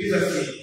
diz assim: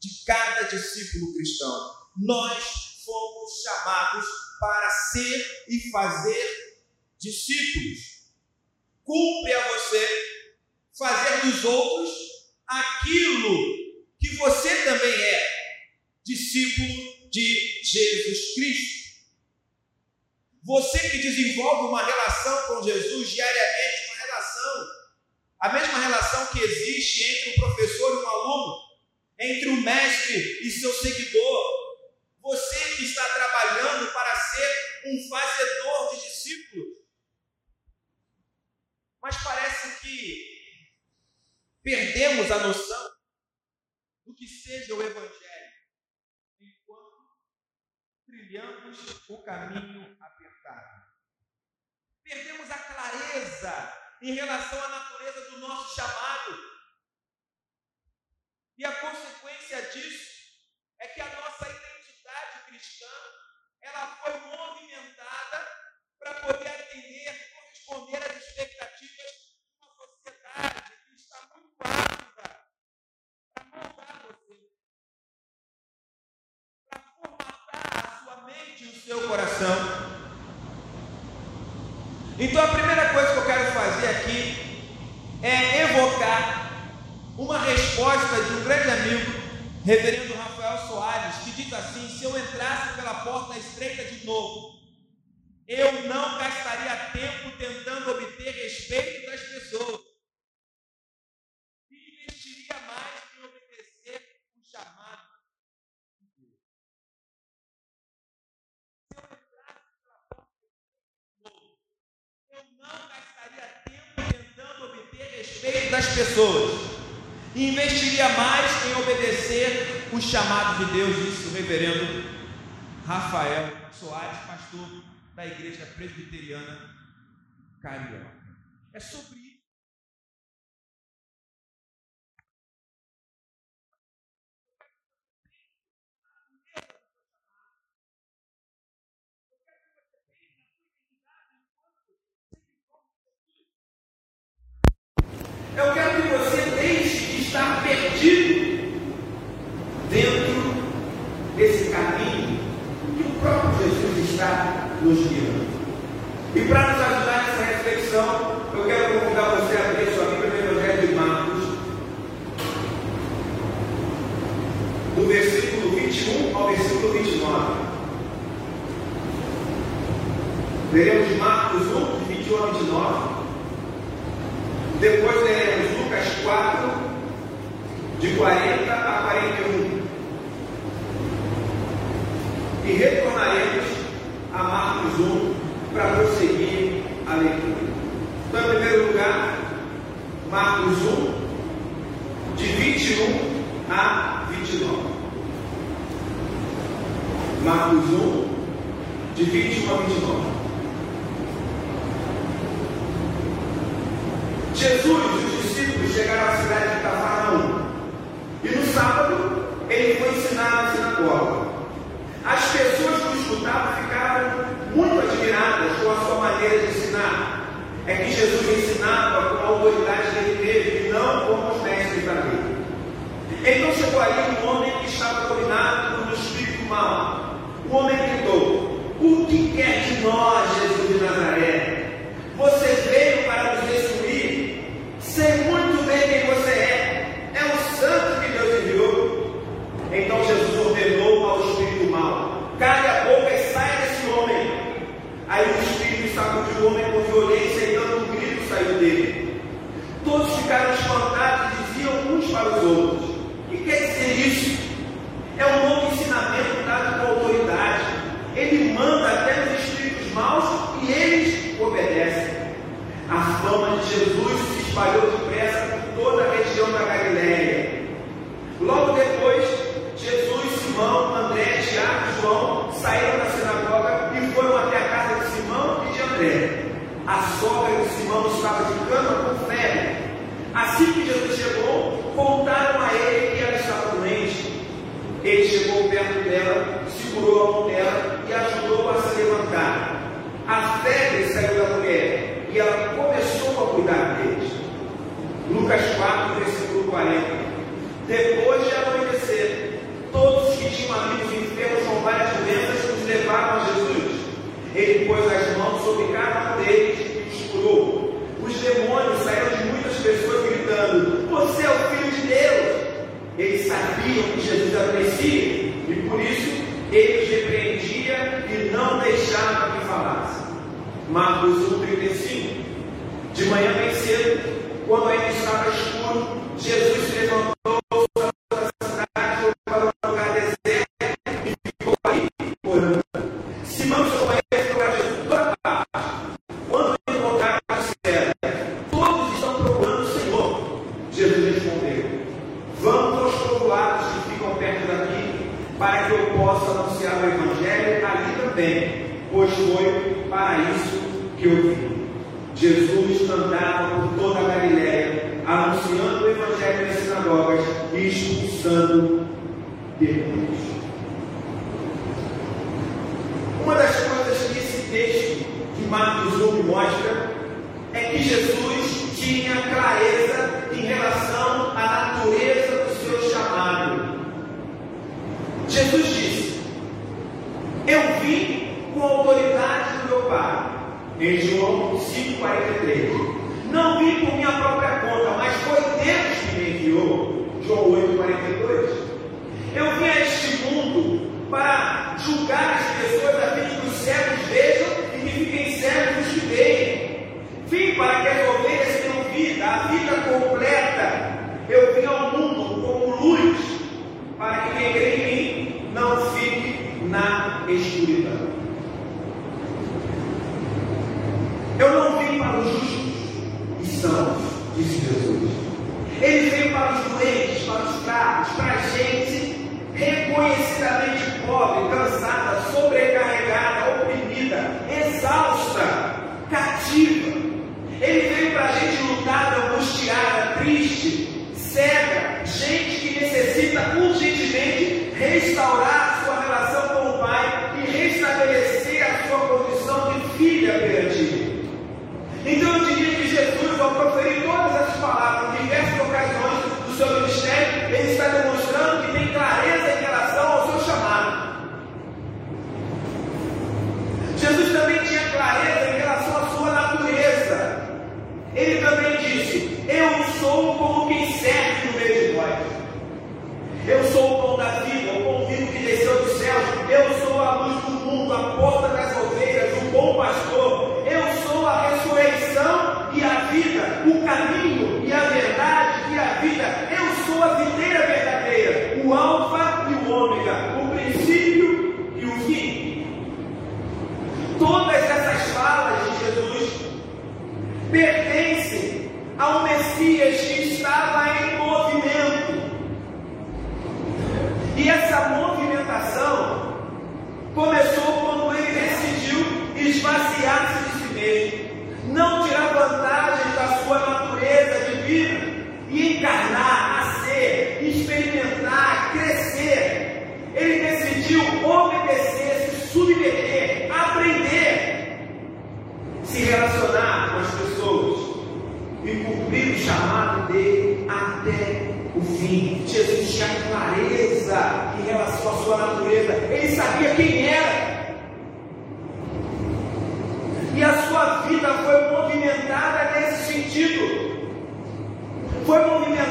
de cada discípulo cristão. Nós fomos chamados para ser e fazer discípulos. Cumpre a você fazer dos outros aquilo que você também é, discípulo de Jesus Cristo. Você que desenvolve uma relação com Jesus diariamente, uma relação, a mesma relação que existe entre o professor e o aluno, entre o mestre e seu seguidor. Você que está trabalhando para ser um fazedor de discípulos. Mas parece que perdemos a noção do que seja o Evangelho enquanto trilhamos o caminho apertado. Perdemos a clareza em relação à natureza do nosso chamado. E a consequência disso é que a nossa identidade cristã ela foi movimentada para poder atender, corresponder às expectativas de uma sociedade que está muito ávida para moldar você, para formatar a sua mente e o seu coração. Então a primeira coisa que eu quero fazer aqui é evocar uma resposta de um grande amigo, reverendo Rafael Soares, que diz assim: se eu entrasse pela porta estreita de novo, eu não gastaria tempo tentando obter respeito investiria mais em obedecer o chamado de Deus, disse o reverendo Rafael Soares, pastor da Igreja Presbiteriana Carioca. É sobre isso. Eu quero que você deixe de estar perdido dentro desse caminho que o próprio Jesus está nos guiando. E para nos ajudar nessa reflexão, eu quero convidar você a abrir sua Bíblia no Evangelho de Marcos, do versículo 21 ao versículo 29. Veremos Marcos 1, de 21 a 29. Depois leremos Lucas 4, de 40 a 41. E retornaremos a Marcos 1 para prosseguir a leitura. Então, em primeiro lugar, Marcos 1, de 21 a 29. Marcos 1, de 21 a 29. Jesus e os discípulos chegaram à cidade de Cafarnaum. E no sábado, ele foi ensinar na sinagoga. maneira de ensinar. É que Jesus ensinava com a autoridade que ele teve, e não como os mestres da lei. Então chegou aí um homem que estava dominado por um espírito mau. impôs as mãos sobre cada um deles e os curou. Os demônios saíram de muitas pessoas gritando: Você é o Filho de Deus. Eles sabiam que Jesus era o Messias e por isso ele os repreendia e não deixava que falasse. Marcos 1,35 De manhã bem cedo, quando ele estava João 5,43. Não vim por minha própria conta, mas foi Deus que me enviou. João 8,42. Eu vim a este mundo para alcançada sobre Ele também disse: Eu sou como quem serve no meio de nós. Eu sou o pão da vida, o pão vivo que desceu dos céus. Eu sou a luz do mundo, a porta das ovelhas, o bom pastor. Eu sou a ressurreição e a vida, o caminho e a verdade e a vida. Eu sou a videira verdadeira, o Alfa e o Ômega, o princípio e o fim. Todas essas falas de Jesus pertencem Egito estava em movimento. E essa movimentação começou quando ele decidiu esvaziar-se de si mesmo, não tirar vantagem da sua natureza divina e encarnar. chamado dele até o fim. Jesus tinha clareza em relação à sua natureza, ele sabia quem era. E a sua vida foi movimentada nesse sentido. Foi movimentada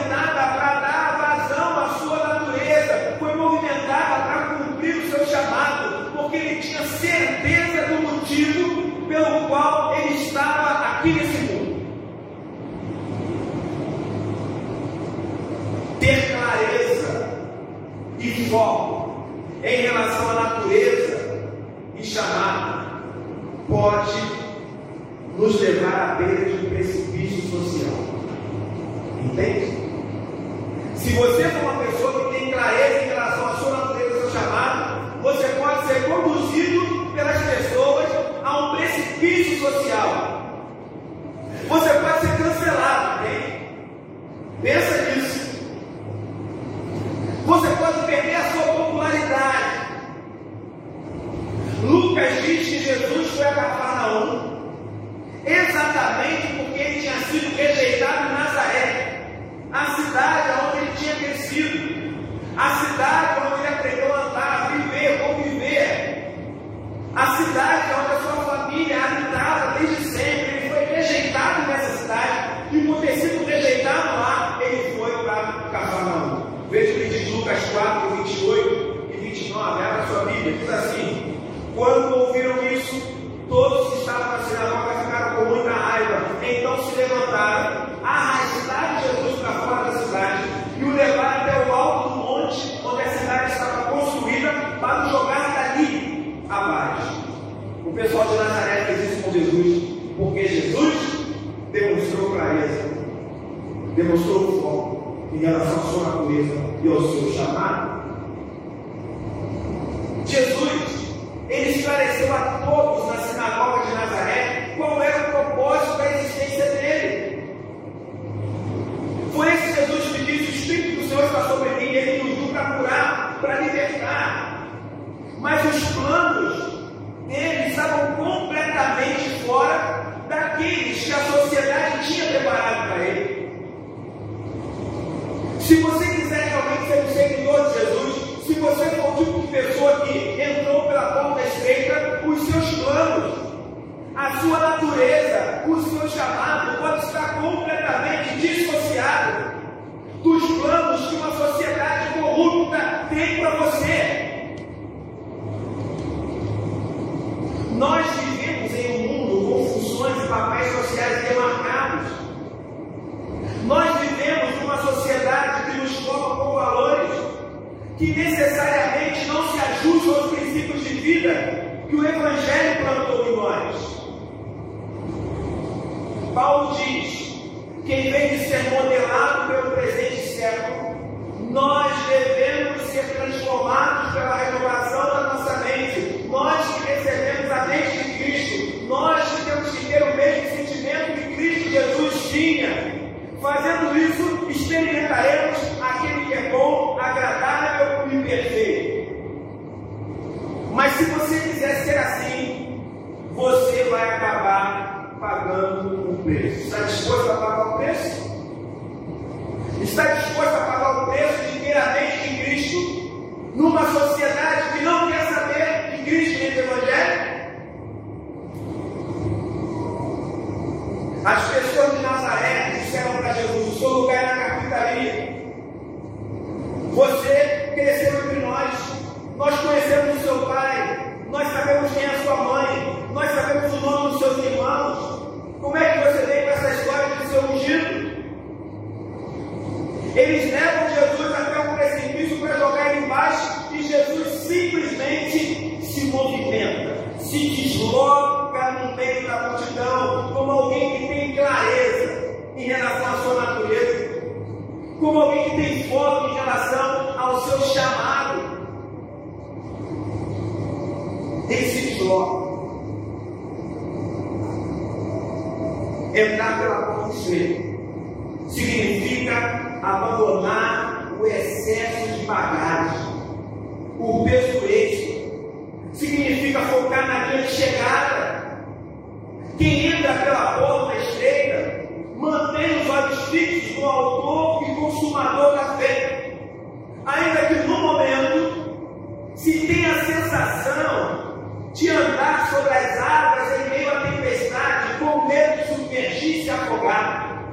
foco em relação à natureza e chamado pode nos levar à beira de um precipício social. Entende? Se você cresceu entre nós, nós conhecemos o seu pai, nós sabemos quem é a sua mãe, nós sabemos o nome dos seus irmãos. Como é que você vem com essa história do seu ungido? Eles levam Jesus até um precipício para jogar ele embaixo e Jesus simplesmente se movimenta, se desloca no meio da multidão, como alguém que tem clareza em relação à sua natureza, como alguém que tem foco em relação ao seu chamado. Esse Jó entrar pela porta estreita significa abandonar o excesso de bagagem, o peso extra. Significa focar na grande chegada. Quem entra pela porta estreita mantém os olhos fixos no autor e consumador da fé ainda que no momento se tenha a sensação de andar sobre as águas em meio à tempestade, com medo de submergir e se afogar.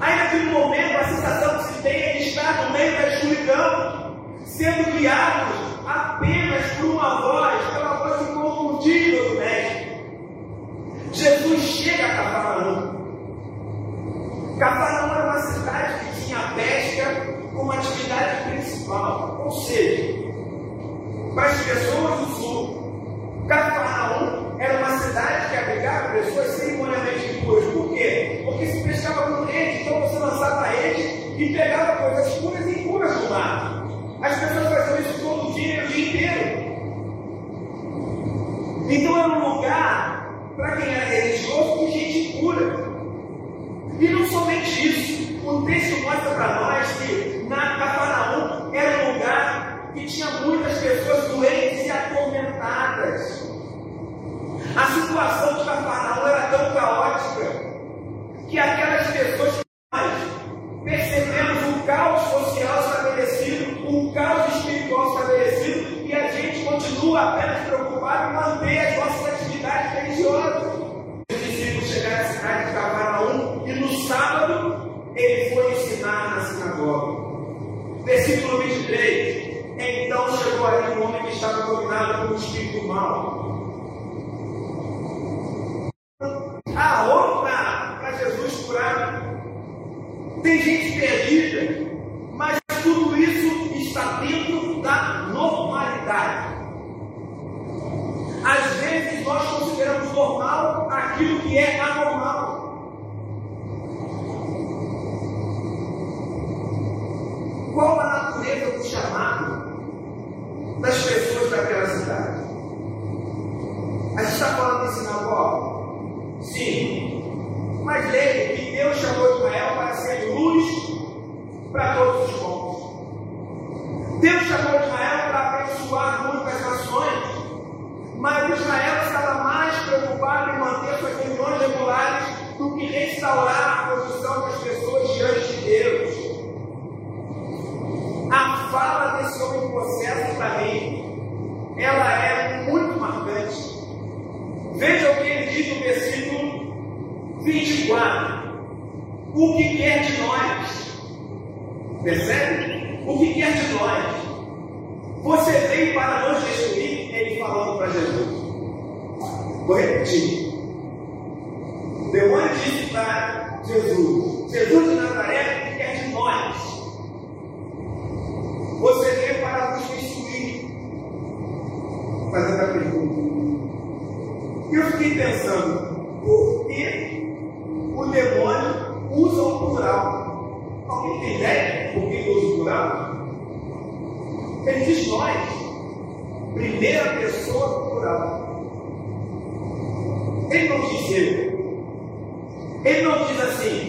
Ainda que no momento a sensação que se tenha é de estar no meio da escuridão, sendo guiados apenas por uma voz, pela voz inconfundível do Mestre. Jesus chega a Cafarnaum. Cafarnaum era uma cidade que tinha pesca como atividade ou seja, para as pessoas do sul, Cafarnaum era uma cidade que abrigava pessoas cerimonialmente impuras. Por quê? Porque se pescava com rede, então você lançava rede e pegava coisas puras e impuras do mar. As pessoas faziam isso todo dia, o dia inteiro. Então era um lugar, para quem era religioso, de gente impura. E não somente isso, o texto mostra para nós que na Cafarnaum era um lugar que tinha muitas pessoas doentes e atormentadas. A situação de Cafarnaum era tão caótica que aquelas pessoas percebemos o caos social estabelecido, o caos espiritual estabelecido, e a gente continua apenas preocupado em manter as nossas atividades religiosas. Os discípulos chegaram à cidade de Cafarnaum e no sábado ele foi ensinar na sinagoga. Versículo 23. Então chegou ali um homem que estava dominado por um espírito mau a outra para Jesus curar. Tem gente perdida, mas tudo isso está dentro da normalidade. Às vezes nós consideramos normal aquilo que é anormal. Qual a natureza do chamado das pessoas daquela cidade? A gente está falando de sinagoga. Sim. Mas lembre que Deus chamou Israel para ser luz para todos os povos. Deus chamou Israel para abençoar muitas nações. Mas Israel estava mais preocupado em manter suas reuniões regulares do que restaurar a posição das pessoas diante de Deus. A fala desse homem processo para mim, ela é muito marcante. Veja o que ele diz no versículo 24. O que quer de nós? Percebe? O que quer de nós? Você veio para nos destruir? Ele falando para Jesus. Vou repetir. O demônio disse para Jesus: Jesus de Nazaré, o que quer de nós? Você veio para nos destruir. Fazendo a pergunta. E eu fiquei pensando, por que o demônio usa o plural? Alguém tem ideia por que usa o plural? Ele diz nós, primeira pessoa Ele não diz assim,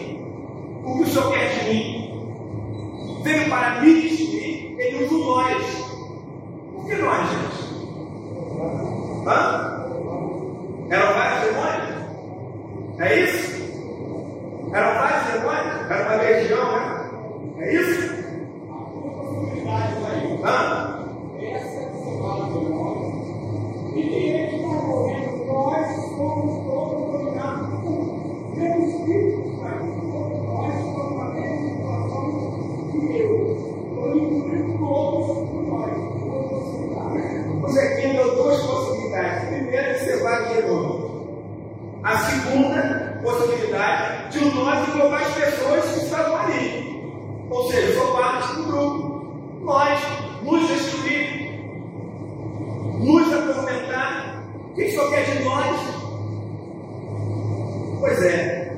segunda possibilidade de nós englobar as pessoas que estavam ali. Ou seja, sou parte do grupo. Nós nos destruir, nos atormentar. O que isso quer de nós? Pois é.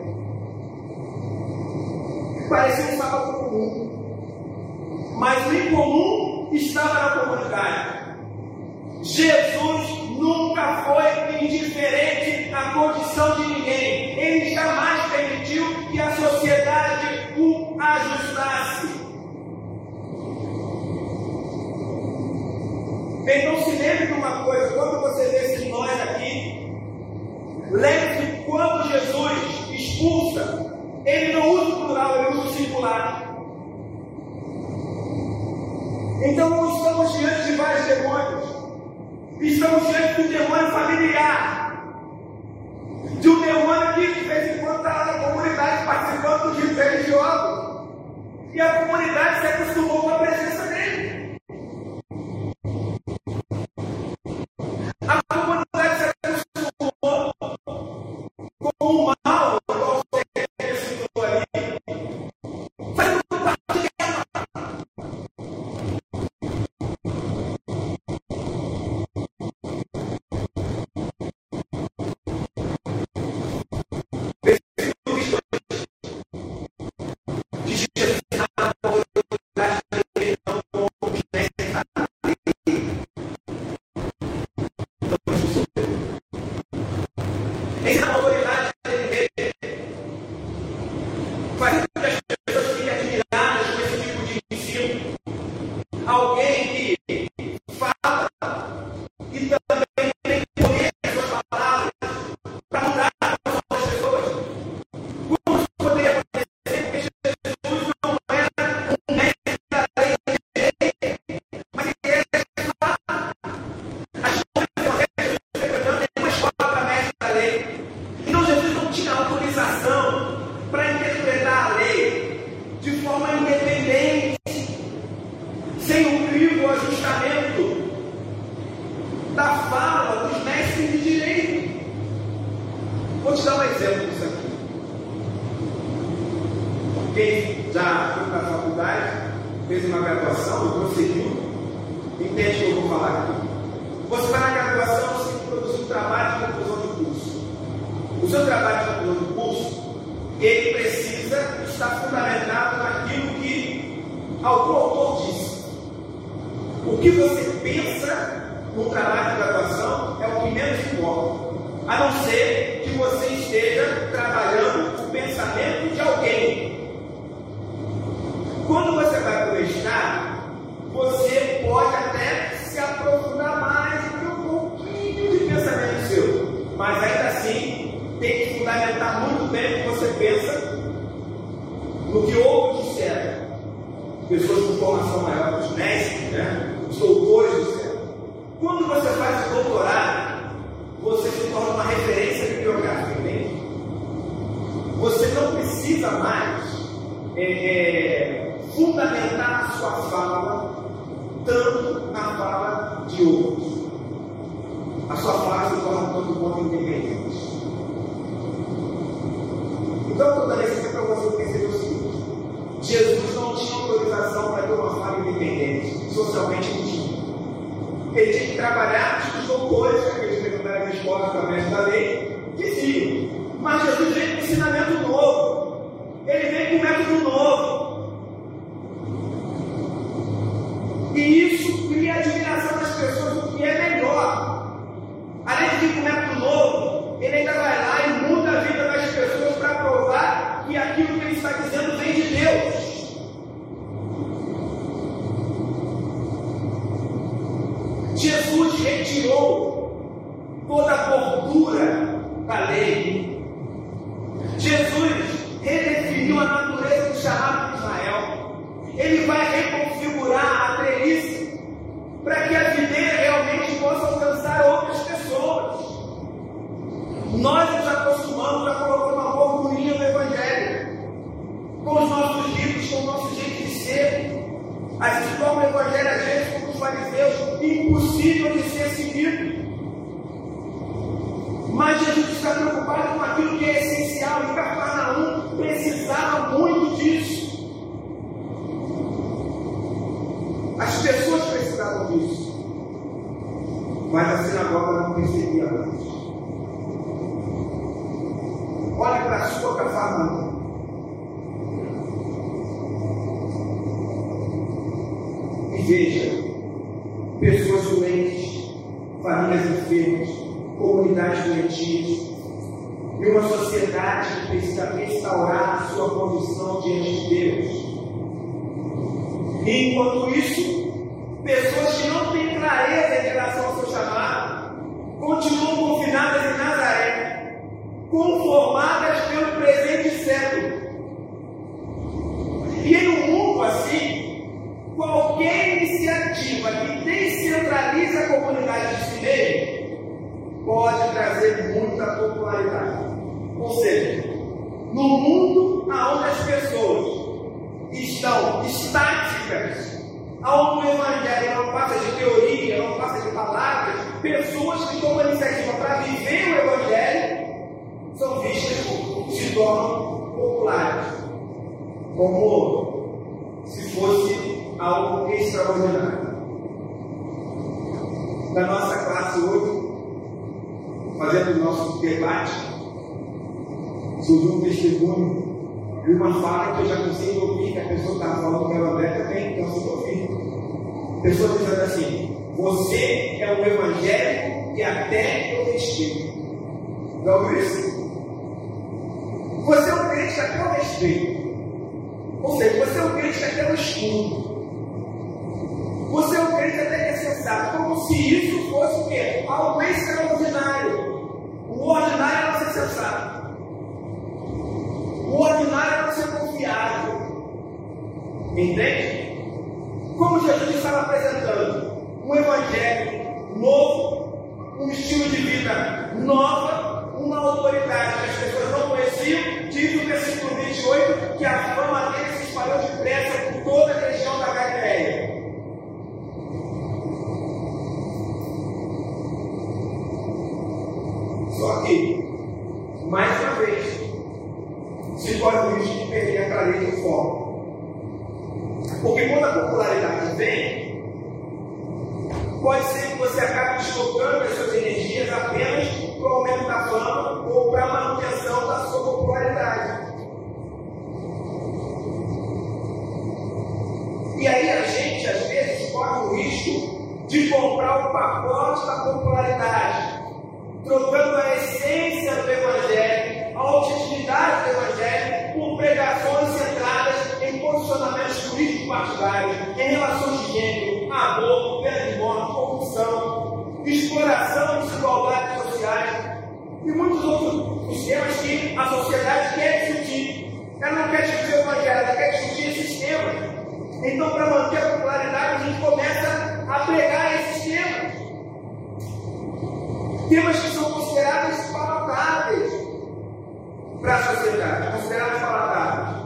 Parecia um sábado comum. Mas o incomum estava na comunidade. Jesus nunca foi indiferente Então se lembre de uma coisa, quando você vê esses nós aqui, lembre-se que quando Jesus expulsa, ele não usa o plural, ele usa o singular. Então não estamos diante de vários demônios. Estamos diante de um demônio familiar. De um demônio que de vez em quando está lá na comunidade participando do dia religioso. E a comunidade se acostumou com a presença dele. quem já foi para a faculdade, fez uma graduação, prosseguiu, entende que eu vou falar aqui. Você vai na graduação, você produzir um trabalho de conclusão de curso. O seu trabalho de conclusão de curso, ele precisa estar fundamentado naquilo que o autor disse. O que você pensa no trabalho de graduação é o que menos importa, a não ser que você esteja trabalhando formação maior dos mestres, né? os doutores do céu. Quando você faz o doutorado, você se torna uma referência bibliográfica, entende? Você não precisa mais é, é fundamentar a sua fala tanto na fala de outros. A sua fala se torna todo mundo independente. Então, toda trabalhar? disso. Mas a sinagoga não percebia mais. Olha para a sua Cafarnaum. E veja pessoas doentes, famílias enfermas, comunidades doentias, e uma sociedade que precisa restaurar a sua condição diante de Deus. E enquanto isso, algo extraordinário. Na nossa classe hoje, fazendo o nosso debate, surgiu um testemunho de uma fala que eu já consigo ouvir, que a pessoa está falando que ela André também consigo ouvir. A pessoa dizendo assim, você é um evangélico e até eu respeito. Já ouviu isso? Você é um crente que até eu respeito. Ou seja, você é um crente que até eu escuto. Você é um crente até que é sensato, como se isso fosse o quê? Algo extraordinário. O ordinário é não ser sensato. O ordinário é não ser confiável. Entende? Como Jesus estava apresentando um evangelho novo, um estilo de vida nova, uma autoridade que as pessoas não conheciam, diz o versículo 28 que a fama dele se espalhou depressa por toda a região da Galileia. Só que, mais uma vez, se corre o risco de perder a clareza do foco. Porque quando a popularidade vem, pode ser que você acabe deslocando as suas energias apenas para o aumento da fama ou para a manutenção da sua popularidade. E aí a gente, às vezes, corre o risco de comprar o pacote da popularidade, trocando a essência do Evangelho, a autenticidade do Evangelho, por pregações centradas em posicionamentos políticos partidários, em relações de gênero, amor, de morte, corrupção, exploração, desigualdades sociais e muitos outros temas que a sociedade quer discutir. Ela não quer discutir o Evangelho, ela quer discutir esses temas. Então, para manter a popularidade, a gente começa a pregar esses. Temas que são considerados palatáveis para a sociedade, considerados palatáveis.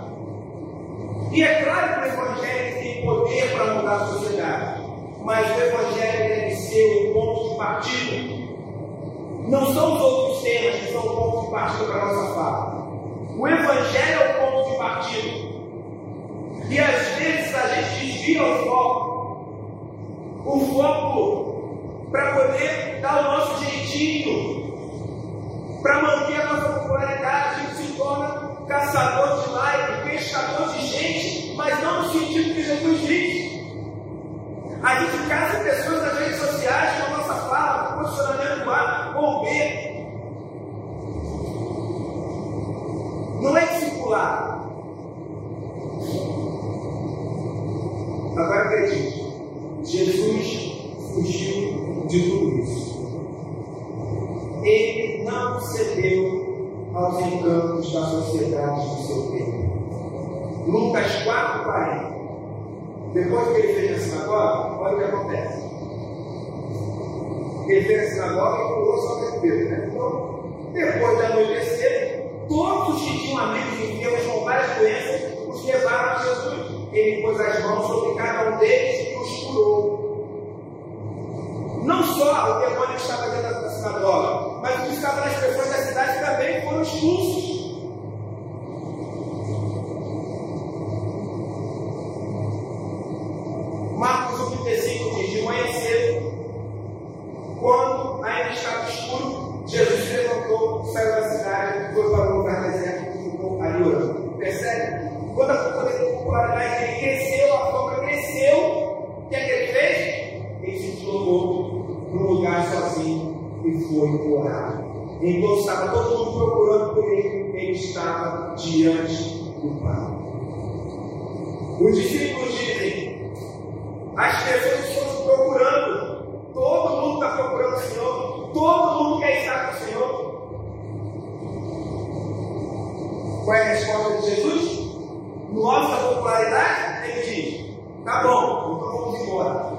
E é claro que o Evangelho tem poder para mudar a sociedade, mas o Evangelho deve ser o ponto de partida. Não são os outros temas que são o ponto de partida para a nossa fala. O Evangelho é o ponto de partida. E às vezes a gente desvia o foco. O foco para poder dar o nosso jeitinho. Para manter a nossa popularidade, a gente se torna caçador de like, pescador de gente, mas não no sentido que Jesus diz. A gente caça pessoas nas redes sociais com a nossa fala, posicionamento A ou B. Não é discipular. Agora acredite, Jesus fugiu de tudo isso. Ele não encantos da sociedade do seu tempo. Lucas 4, 40. Depois que ele fez a sinagoga, olha o que acontece. Ele fez a sinagoga e curou só Pedro. Né? Então, depois de anoitecer, todos os que tinham amigos enfermos com várias doenças os levaram a Jesus. Ele pôs as mãos sobre cada um deles e os curou. Não só o demônio estava dentro da sinagoga, mas o que estava nas pessoas da cidade também foram expulsos. Marcos 1,35 diz: De manhã cedo, quando ainda estava escuro, Jesus levantou, saiu da cidade, foi para o lugar deserto e ficou ali orando. Percebe? Quando a popularidade dele Enquanto estava todo mundo procurando por ele, ele estava diante do Pai. Os discípulos dizem: as pessoas estão procurando, todo mundo está procurando o Senhor, todo mundo quer estar com o Senhor. Qual é a resposta de Jesus? No alto da popularidade, ele diz: tá bom, então vamos embora.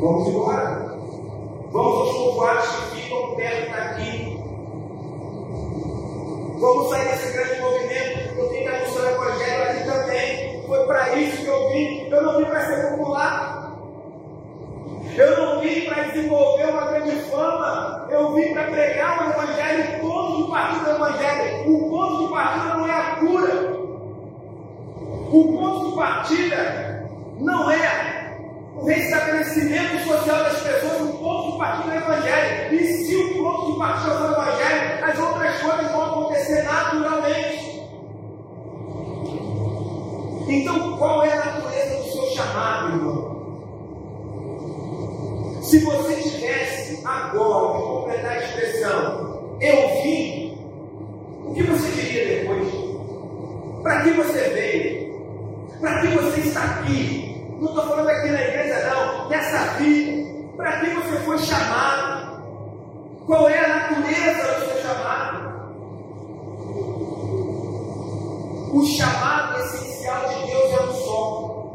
Vamos embora. Vamos aos povoados que ficam perto daqui. Vamos sair desse grande movimento. Eu vim anunciar o Evangelho aqui também. Foi para isso que eu vim. Eu não vim para ser popular. Eu não vim para desenvolver uma grande fama. Eu vim para pregar o Evangelho. O ponto de partida do Evangelho. O ponto de partida não é a cura. O ponto de partida não é o restabelecimento social das pessoas, o ponto de partida é o Evangelho. E se o ponto de partida for o Evangelho, as outras coisas vão acontecer naturalmente. Então, qual é a natureza do seu chamado, irmão? Se você tivesse agora de completar a expressão, eu vim, o que você diria depois? Para que você veio? Para que você está aqui? Não estou falando aqui na igreja, não. Nessa vida. Para que você foi chamado? Qual é a natureza do seu chamado? O chamado essencial de Deus é um só.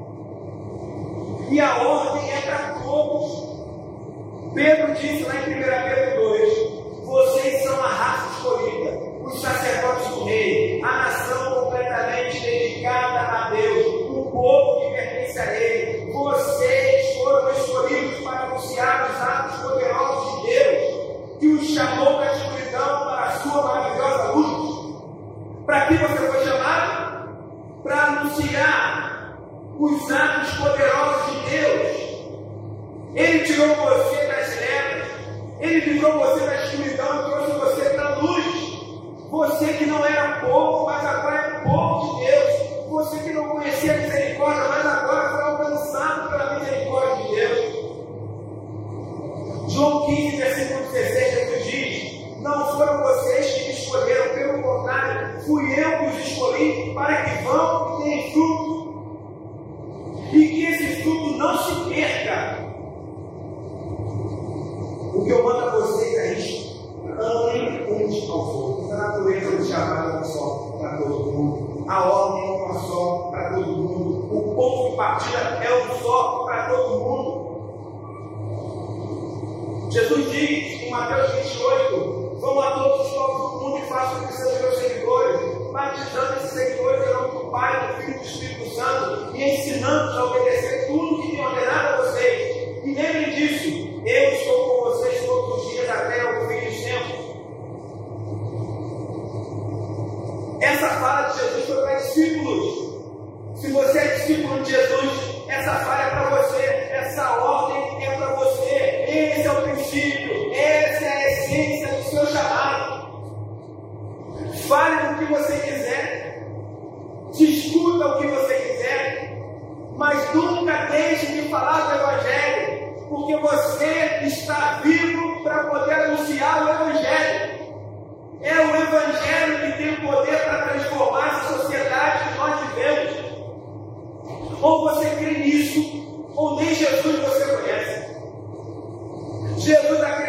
E a ordem é para todos. Pedro disse lá em 1 Pedro 2: Vocês são a raça escolhida, os sacerdotes do rei, a nação completamente dedicada chamou da escuridão para a sua maravilhosa luz. Para que você foi chamado? Para anunciar os atos poderosos de Deus. Ele tirou você das trevas, ele livrou você da escuridão que você quiser, discuta o que você quiser, mas nunca deixe de falar do Evangelho, porque você está vivo para poder anunciar o Evangelho. É o Evangelho que tem poder para transformar essa sociedade que nós vivemos. Ou você crê nisso, ou nem Jesus você conhece. Jesus acreditou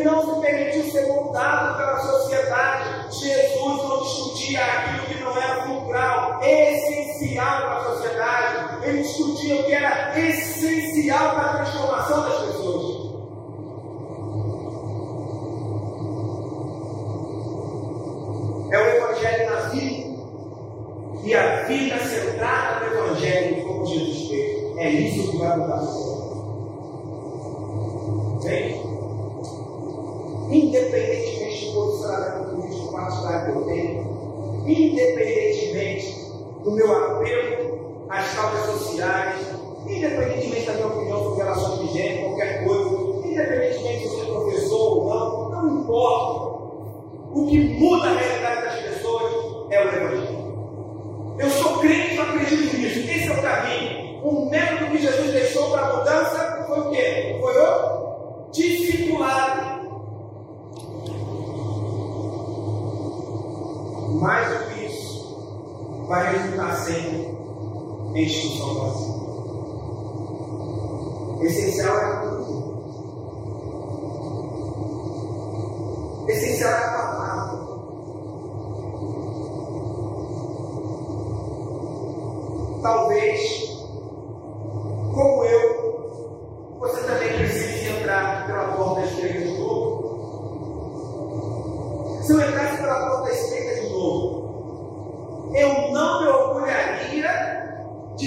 Ele não se permitiu ser moldado pela sociedade. Jesus não discutia aquilo que não era fulcral, essencial para a sociedade. Ele discutia o que era essencial para a transformação das pessoas. É o Evangelho na vida. E a vida centrada no Evangelho, como Jesus fez. É isso que vai mudar a sociedade. Bem? Independentemente do posicionamento político partidário que eu tenho, independentemente do meu apelo às causas sociais, independentemente da minha opinião sobre relações de gênero, qualquer coisa, independentemente se você é professor ou não, não importa. O que muda a realidade das pessoas é o Evangelho. Eu sou crente e acredito nisso. Esse é o caminho. O método que Jesus deixou para a mudança foi o quê? Foi o discipulado. Mais do que isso, vai resultar sempre em discussão vazia. Essencial é a Essencial é a palavra. Talvez como eu,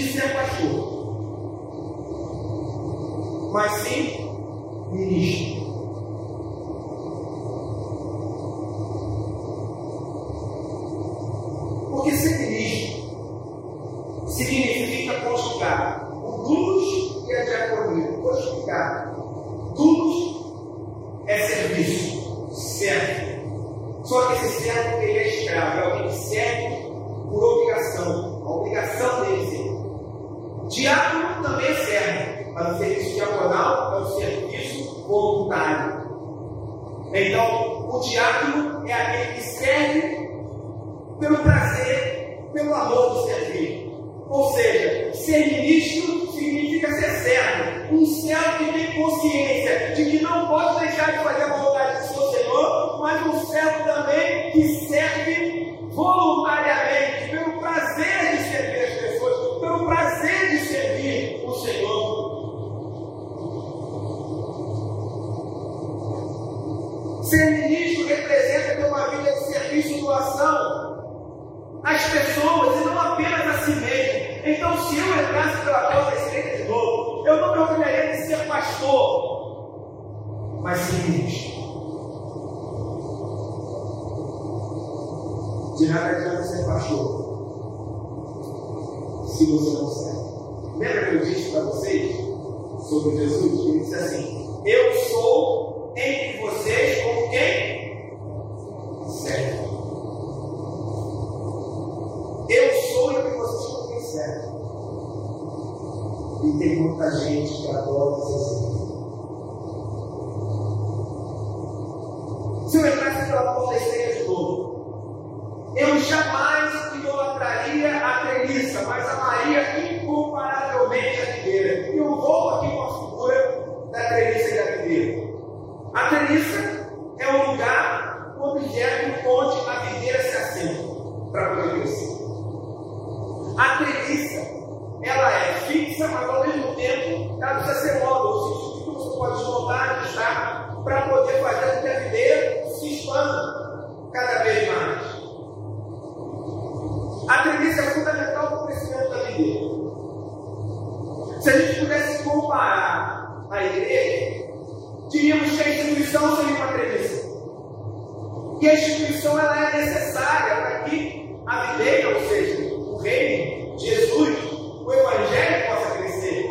de ser pastor, mas sim ministro. Mas sim ministro. De nada adianta ser pastor se você não serve. Lembra que eu disse para vocês sobre Jesus? Ele disse assim: Eu sou entre vocês como quem? Serve. Eu sou entre vocês como quem serve. E tem muita gente que adora ser servido. Se eu entrasse pela porta estreita de novo, eu jamais idolatraria a treliça, mas amaria incomparavelmente a videira. E eu vou aqui com a figura da treliça e da videira. A treliça é o lugar, o objeto onde a videira se assenta para poder crescer. A treliça, ela é fixa, mas ao mesmo tempo ela precisa ser móvel, ou seja, que você pode desmontar, ajustar, para poder fazer com que a videira se expanda cada vez mais. A treliça é fundamental para o crescimento da videira. Se a gente pudesse igreja, diríamos que a instituição seria uma treliça. E a instituição ela é necessária para que a videira, ou seja, o reino, Jesus, o evangelho possa crescer.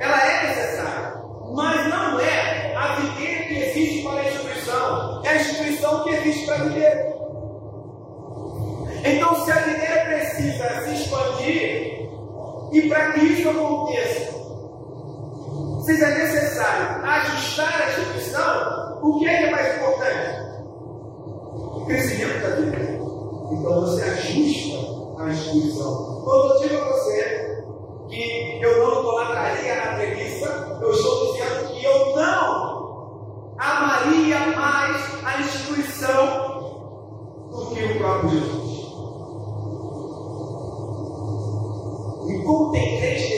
Ela é necessária. Mas não é a videira que existe para a instituição, é a instituição que existe para a videira. Então, se a videira precisa se expandir, e para que isso aconteça, seja necessário ajustar a instituição, o que é, que é mais importante? O crescimento da vida. Então você ajusta a instituição. Quando eu digo a você que eu não idolatraria a premissa, eu estou dizendo que eu não amaria mais a instituição do que o próprio Jesus. E como tem gente